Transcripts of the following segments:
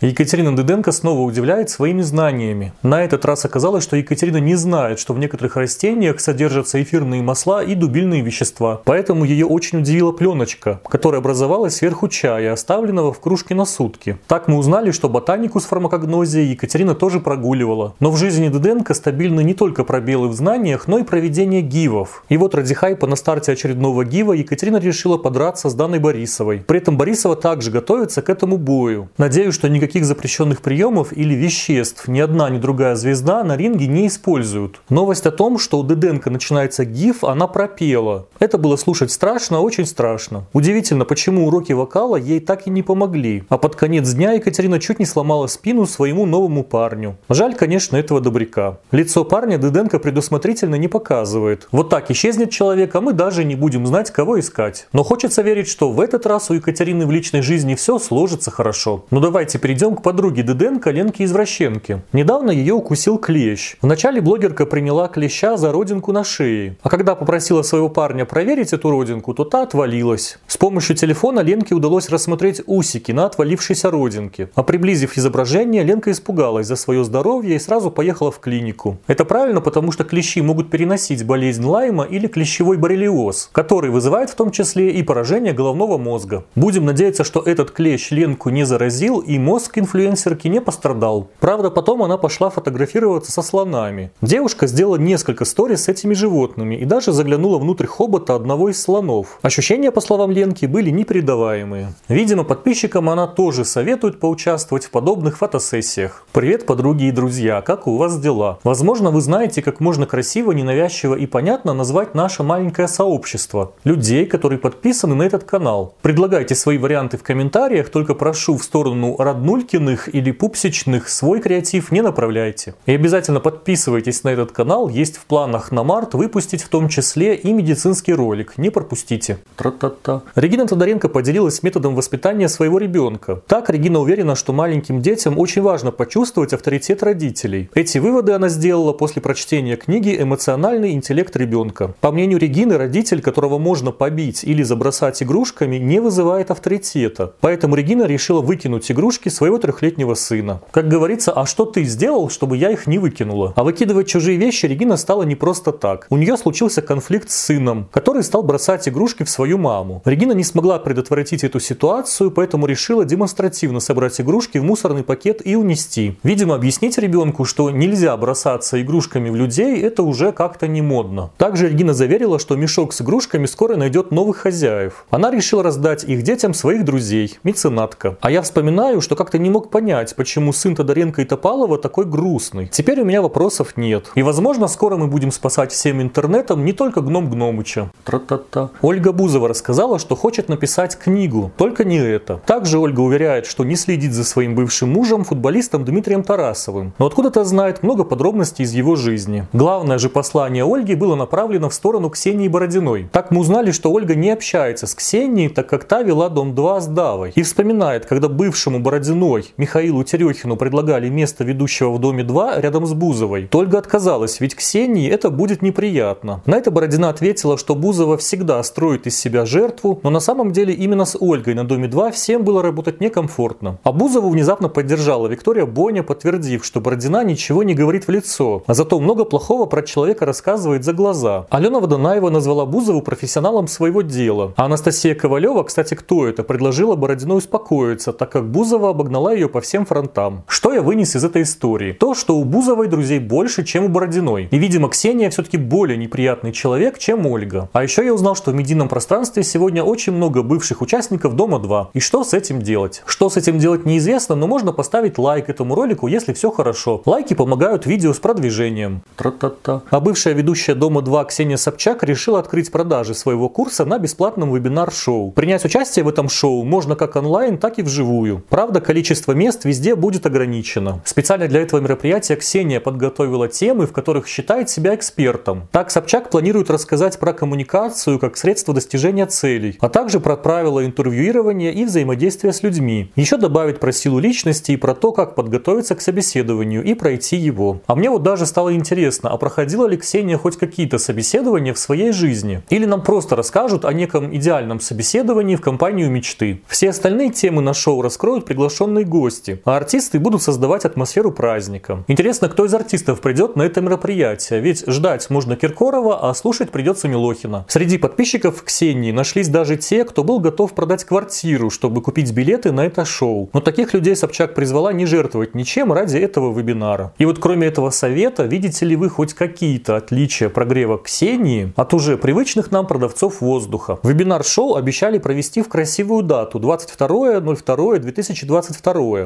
Екатерина Дыденко снова удивляет своими знаниями. На этот раз оказалось, что Екатерина не знает, что в некоторых растениях содержатся эфирные масла и дубильные вещества. Поэтому ее очень удивила пленочка, которая образовалась сверху чая, оставленного в кружке на сутки. Так мы узнали, что ботанику с фармакогнозией Екатерина тоже прогуливала. Но в жизни Дыденко стабильны не только пробелы в знаниях, но и проведение гивов. И вот ради хайпа на старте очередного гива Екатерина решила подраться с Даной Борисовой. При этом Борисова также готовится к этому бою. Надеюсь, что никаких никаких запрещенных приемов или веществ ни одна, ни другая звезда на ринге не используют. Новость о том, что у Деденко начинается гиф, она пропела. Это было слушать страшно, очень страшно. Удивительно, почему уроки вокала ей так и не помогли. А под конец дня Екатерина чуть не сломала спину своему новому парню. Жаль, конечно, этого добряка. Лицо парня Деденко предусмотрительно не показывает. Вот так исчезнет человек, а мы даже не будем знать, кого искать. Но хочется верить, что в этот раз у Екатерины в личной жизни все сложится хорошо. Ну давайте перейдем Перейдем к подруге Дыденко, Ленке Извращенке. Недавно ее укусил клещ. Вначале блогерка приняла клеща за родинку на шее. А когда попросила своего парня проверить эту родинку, то та отвалилась. С помощью телефона Ленке удалось рассмотреть усики на отвалившейся родинке. А приблизив изображение, Ленка испугалась за свое здоровье и сразу поехала в клинику. Это правильно, потому что клещи могут переносить болезнь Лайма или клещевой боррелиоз, который вызывает в том числе и поражение головного мозга. Будем надеяться, что этот клещ Ленку не заразил и мозг мозг инфлюенсерки не пострадал. Правда, потом она пошла фотографироваться со слонами. Девушка сделала несколько сториз с этими животными и даже заглянула внутрь хобота одного из слонов. Ощущения, по словам Ленки, были непередаваемые. Видимо, подписчикам она тоже советует поучаствовать в подобных фотосессиях. Привет, подруги и друзья, как у вас дела? Возможно, вы знаете, как можно красиво, ненавязчиво и понятно назвать наше маленькое сообщество. Людей, которые подписаны на этот канал. Предлагайте свои варианты в комментариях, только прошу в сторону родной Нулькиных или Пупсичных свой креатив не направляйте. И обязательно подписывайтесь на этот канал, есть в планах на март выпустить в том числе и медицинский ролик, не пропустите. Тра-та-та. Регина Тодоренко поделилась методом воспитания своего ребенка. Так Регина уверена, что маленьким детям очень важно почувствовать авторитет родителей. Эти выводы она сделала после прочтения книги «Эмоциональный интеллект ребенка». По мнению Регины, родитель, которого можно побить или забросать игрушками, не вызывает авторитета. Поэтому Регина решила выкинуть игрушки своего своего трехлетнего сына. Как говорится, а что ты сделал, чтобы я их не выкинула? А выкидывать чужие вещи Регина стала не просто так. У нее случился конфликт с сыном, который стал бросать игрушки в свою маму. Регина не смогла предотвратить эту ситуацию, поэтому решила демонстративно собрать игрушки в мусорный пакет и унести. Видимо, объяснить ребенку, что нельзя бросаться игрушками в людей, это уже как-то не модно. Также Регина заверила, что мешок с игрушками скоро найдет новых хозяев. Она решила раздать их детям своих друзей, меценатка. А я вспоминаю, что как-то не мог понять, почему сын Тодоренко и Топалова такой грустный. Теперь у меня вопросов нет. И возможно скоро мы будем спасать всем интернетом не только Гном Гномыча. Тра-та-та. Ольга Бузова рассказала, что хочет написать книгу, только не это. Также Ольга уверяет, что не следит за своим бывшим мужем, футболистом Дмитрием Тарасовым. Но откуда-то знает много подробностей из его жизни. Главное же послание Ольги было направлено в сторону Ксении Бородиной. Так мы узнали, что Ольга не общается с Ксенией, так как та вела Дом 2 с Давой. И вспоминает, когда бывшему Бородину Ильиной Михаилу Терехину предлагали место ведущего в Доме 2 рядом с Бузовой. Только отказалась, ведь Ксении это будет неприятно. На это Бородина ответила, что Бузова всегда строит из себя жертву, но на самом деле именно с Ольгой на Доме 2 всем было работать некомфортно. А Бузову внезапно поддержала Виктория Боня, подтвердив, что Бородина ничего не говорит в лицо, а зато много плохого про человека рассказывает за глаза. Алена Водонаева назвала Бузову профессионалом своего дела. А Анастасия Ковалева, кстати, кто это, предложила Бородину успокоиться, так как Бузова обогнала прогнала ее по всем фронтам. Что я вынес из этой истории? То, что у Бузовой друзей больше, чем у Бородиной. И, видимо, Ксения все-таки более неприятный человек, чем Ольга. А еще я узнал, что в медийном пространстве сегодня очень много бывших участников Дома-2. И что с этим делать? Что с этим делать неизвестно, но можно поставить лайк этому ролику, если все хорошо. Лайки помогают видео с продвижением. Тра-та-та. А бывшая ведущая Дома-2 Ксения Собчак решила открыть продажи своего курса на бесплатном вебинар-шоу. Принять участие в этом шоу можно как онлайн, так и вживую. Правда, количество количество мест везде будет ограничено. Специально для этого мероприятия Ксения подготовила темы, в которых считает себя экспертом. Так Собчак планирует рассказать про коммуникацию как средство достижения целей, а также про правила интервьюирования и взаимодействия с людьми. Еще добавить про силу личности и про то, как подготовиться к собеседованию и пройти его. А мне вот даже стало интересно, а проходила ли Ксения хоть какие-то собеседования в своей жизни? Или нам просто расскажут о неком идеальном собеседовании в компанию мечты? Все остальные темы на шоу раскроют приглашенные приглашенные гости, а артисты будут создавать атмосферу праздника. Интересно, кто из артистов придет на это мероприятие, ведь ждать можно Киркорова, а слушать придется Милохина. Среди подписчиков Ксении нашлись даже те, кто был готов продать квартиру, чтобы купить билеты на это шоу. Но таких людей Собчак призвала не жертвовать ничем ради этого вебинара. И вот кроме этого совета, видите ли вы хоть какие-то отличия прогрева Ксении от уже привычных нам продавцов воздуха? Вебинар-шоу обещали провести в красивую дату 22.02.2022,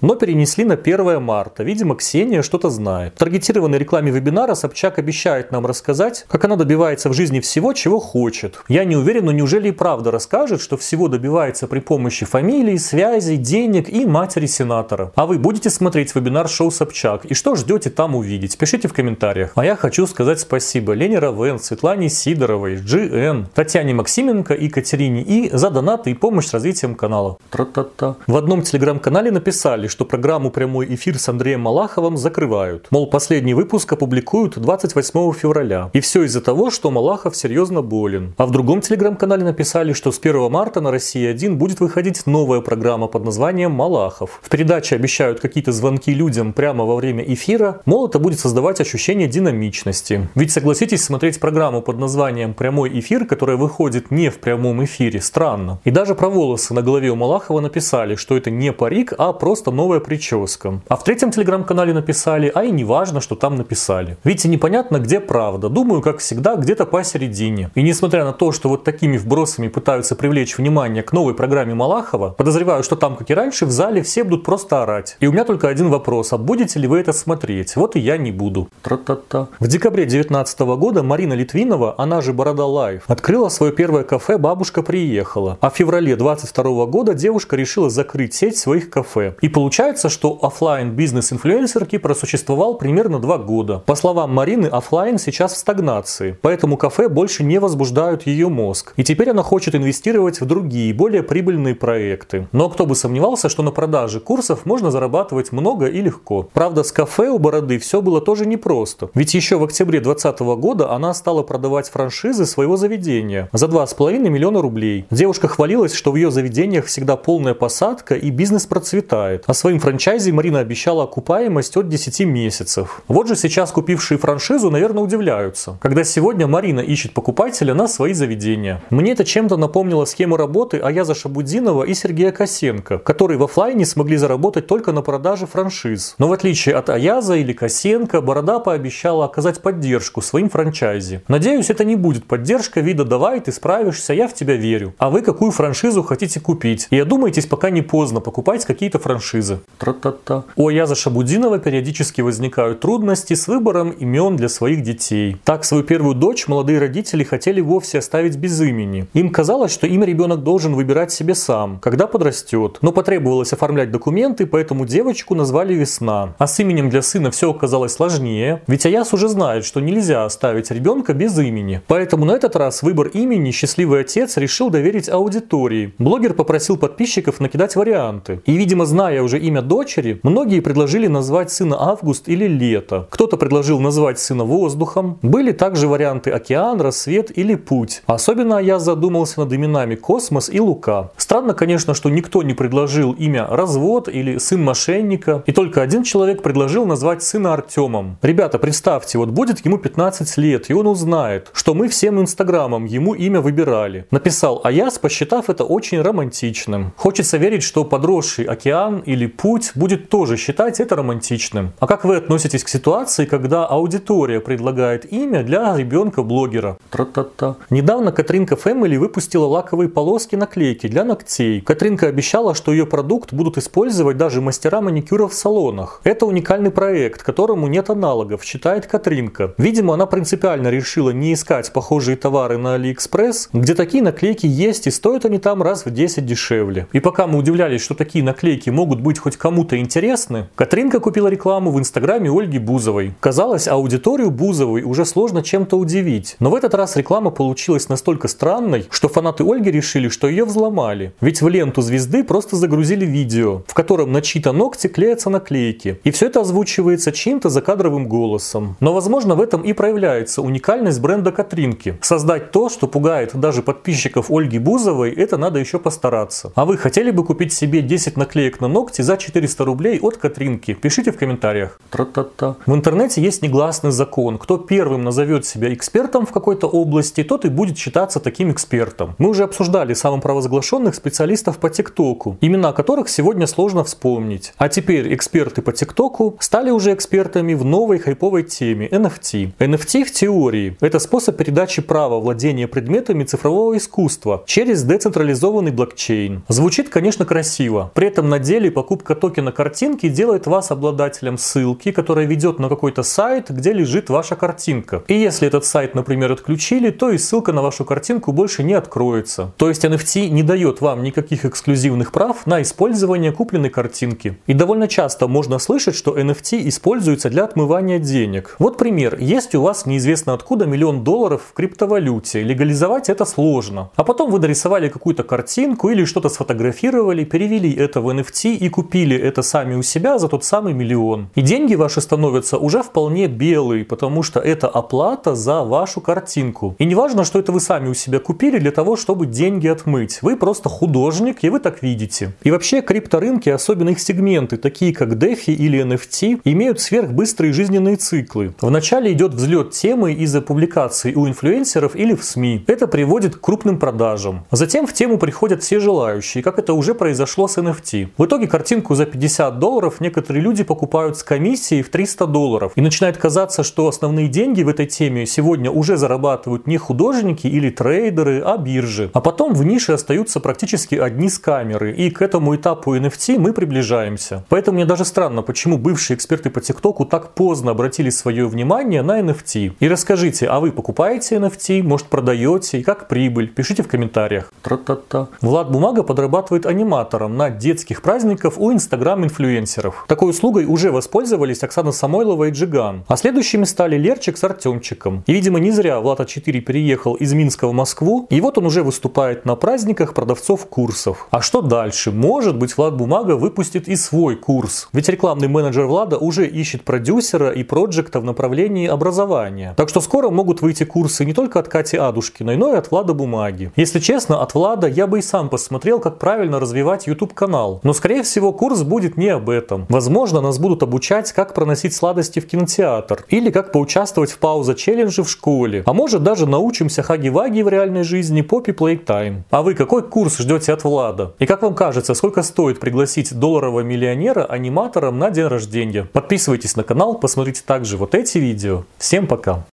но перенесли на 1 марта. Видимо, Ксения что-то знает. В таргетированной рекламе вебинара Собчак обещает нам рассказать, как она добивается в жизни всего, чего хочет. Я не уверен, но неужели и правда расскажет, что всего добивается при помощи фамилии, связей, денег и матери сенатора? А вы будете смотреть вебинар шоу Собчак? И что ждете там увидеть? Пишите в комментариях. А я хочу сказать спасибо Лене Равен, Светлане Сидоровой, GN, Татьяне Максименко и Катерине И за донаты и помощь с развитием канала. Тра-та-та. В одном телеграм-канале написали, что программу «Прямой эфир» с Андреем Малаховым закрывают. Мол, последний выпуск опубликуют 28 февраля. И все из-за того, что Малахов серьезно болен. А в другом телеграм-канале написали, что с 1 марта на России 1 будет выходить новая программа под названием «Малахов». В передаче обещают какие-то звонки людям прямо во время эфира, мол, это будет создавать ощущение динамичности. Ведь согласитесь, смотреть программу под названием «Прямой эфир», которая выходит не в прямом эфире, странно. И даже про волосы на голове у Малахова написали, что это не парик, а просто новая прическа. А в третьем телеграм-канале написали, а и не важно, что там написали. Видите, непонятно, где правда. Думаю, как всегда, где-то посередине. И несмотря на то, что вот такими вбросами пытаются привлечь внимание к новой программе Малахова, подозреваю, что там, как и раньше, в зале все будут просто орать. И у меня только один вопрос, а будете ли вы это смотреть? Вот и я не буду. Тра-та-та. В декабре 2019 года Марина Литвинова, она же Boroda Life, открыла свое первое кафе «Бабушка приехала». А в феврале 2022 года девушка решила закрыть сеть своих кафе. И получается, что офлайн бизнес инфлюенсерки просуществовал примерно два года. По словам Марины, офлайн сейчас в стагнации, поэтому кафе больше не возбуждают ее мозг. И теперь она хочет инвестировать в другие, более прибыльные проекты. Но кто бы сомневался, что на продаже курсов можно зарабатывать много и легко. Правда, с кафе у Бороды все было тоже непросто. Ведь еще в октябре 2020 года она стала продавать франшизы своего заведения за 2,5 миллиона рублей. Девушка хвалилась, что в ее заведениях всегда полная посадка и бизнес процветает. А своим франчайзе Марина обещала окупаемость от 10 месяцев. Вот же сейчас купившие франшизу, наверное, удивляются, когда сегодня Марина ищет покупателя на свои заведения. Мне это чем-то напомнило схему работы Аяза Шабудинова и Сергея Косенко, которые в офлайне смогли заработать только на продаже франшиз. Но в отличие от Аяза или Косенко, Борода пообещала оказать поддержку своим франчайзе. Надеюсь, это не будет поддержка вида «давай, ты справишься, я в тебя верю». А вы какую франшизу хотите купить? И одумайтесь, пока не поздно покупать какие-то франшизы. Тра-та-та. У Аяза Шабудинова периодически возникают трудности с выбором имен для своих детей. Так, свою первую дочь молодые родители хотели вовсе оставить без имени. Им казалось, что имя ребенок должен выбирать себе сам, когда подрастет. Но потребовалось оформлять документы, поэтому девочку назвали Весна. А с именем для сына все оказалось сложнее, ведь Аяс уже знает, что нельзя оставить ребенка без имени. Поэтому на этот раз выбор имени счастливый отец решил доверить аудитории. Блогер попросил подписчиков накидать варианты. И, видимо, зная уже имя дочери, многие предложили назвать сына Август или Лето. Кто-то предложил назвать сына Воздухом. Были также варианты Океан, Рассвет или Путь. Особенно я задумался над именами Космос и Лука. Странно, конечно, что никто не предложил имя Развод или Сын Мошенника. И только один человек предложил назвать сына Артемом. Ребята, представьте, вот будет ему 15 лет, и он узнает, что мы всем инстаграмом ему имя выбирали. Написал Аяс, посчитав это очень романтичным. Хочется верить, что подросший океан или путь будет тоже считать это романтичным. А как вы относитесь к ситуации, когда аудитория предлагает имя для ребенка-блогера? Тра-та-та. Недавно Катринка Family выпустила лаковые полоски наклейки для ногтей. Катринка обещала, что ее продукт будут использовать даже мастера маникюра в салонах. Это уникальный проект, которому нет аналогов, считает Катринка. Видимо, она принципиально решила не искать похожие товары на Алиэкспресс, где такие наклейки есть и стоят они там раз в 10 дешевле. И пока мы удивлялись, что такие наклейки могут быть хоть кому-то интересны, Катринка купила рекламу в инстаграме Ольги Бузовой. Казалось, аудиторию Бузовой уже сложно чем-то удивить. Но в этот раз реклама получилась настолько странной, что фанаты Ольги решили, что ее взломали. Ведь в ленту звезды просто загрузили видео, в котором на чьи-то ногти клеятся наклейки. И все это озвучивается чьим-то закадровым голосом. Но возможно в этом и проявляется уникальность бренда Катринки. Создать то, что пугает даже подписчиков Ольги Бузовой, это надо еще постараться. А вы хотели бы купить себе 10 наклеек наклеек на ногти за 400 рублей от Катринки. Пишите в комментариях. Тра-та-та. В интернете есть негласный закон. Кто первым назовет себя экспертом в какой-то области, тот и будет считаться таким экспертом. Мы уже обсуждали самопровозглашенных специалистов по ТикТоку, имена которых сегодня сложно вспомнить. А теперь эксперты по ТикТоку стали уже экспертами в новой хайповой теме NFT. NFT в теории – это способ передачи права владения предметами цифрового искусства через децентрализованный блокчейн. Звучит, конечно, красиво. При этом на деле покупка токена картинки делает вас обладателем ссылки, которая ведет на какой-то сайт, где лежит ваша картинка. И если этот сайт, например, отключили, то и ссылка на вашу картинку больше не откроется. То есть NFT не дает вам никаких эксклюзивных прав на использование купленной картинки. И довольно часто можно слышать, что NFT используется для отмывания денег. Вот пример. Есть у вас неизвестно откуда миллион долларов в криптовалюте. Легализовать это сложно. А потом вы нарисовали какую-то картинку или что-то сфотографировали, перевели это в NFT и купили это сами у себя за тот самый миллион. И деньги ваши становятся уже вполне белые, потому что это оплата за вашу картинку. И не важно, что это вы сами у себя купили для того, чтобы деньги отмыть. Вы просто художник, и вы так видите. И вообще крипторынки, особенно их сегменты, такие как DeFi или NFT, имеют сверхбыстрые жизненные циклы. Вначале идет взлет темы из-за публикаций у инфлюенсеров или в СМИ. Это приводит к крупным продажам. Затем в тему приходят все желающие, как это уже произошло с NFT. В итоге картинку за 50 долларов некоторые люди покупают с комиссией в 300 долларов. И начинает казаться, что основные деньги в этой теме сегодня уже зарабатывают не художники или трейдеры, а биржи. А потом в нише остаются практически одни с камеры. И к этому этапу NFT мы приближаемся. Поэтому мне даже странно, почему бывшие эксперты по ТикТоку так поздно обратили свое внимание на NFT. И расскажите, а вы покупаете NFT, может продаете, и как прибыль? Пишите в комментариях. Тра-та-та. Влад Бумага подрабатывает аниматором на детских праздников у инстаграм-инфлюенсеров. Такой услугой уже воспользовались Оксана Самойлова и Джиган. А следующими стали Лерчик с Артемчиком. И, видимо, не зря Влад А4 переехал из Минска в Москву, и вот он уже выступает на праздниках продавцов курсов. А что дальше? Может быть, Влад Бумага выпустит и свой курс. Ведь рекламный менеджер Влада уже ищет продюсера и проекта в направлении образования. Так что скоро могут выйти курсы не только от Кати Адушкиной, но и от Влада Бумаги. Если честно, от Влада я бы и сам посмотрел, как правильно развивать YouTube канал. Но скорее всего курс будет не об этом. Возможно, нас будут обучать, как проносить сладости в кинотеатр. Или как поучаствовать в пауза челлендже в школе. А может даже научимся хаги-ваги в реальной жизни попи Playtime. А вы какой курс ждете от Влада? И как вам кажется, сколько стоит пригласить долларового миллионера аниматором на день рождения? Подписывайтесь на канал, посмотрите также вот эти видео. Всем пока!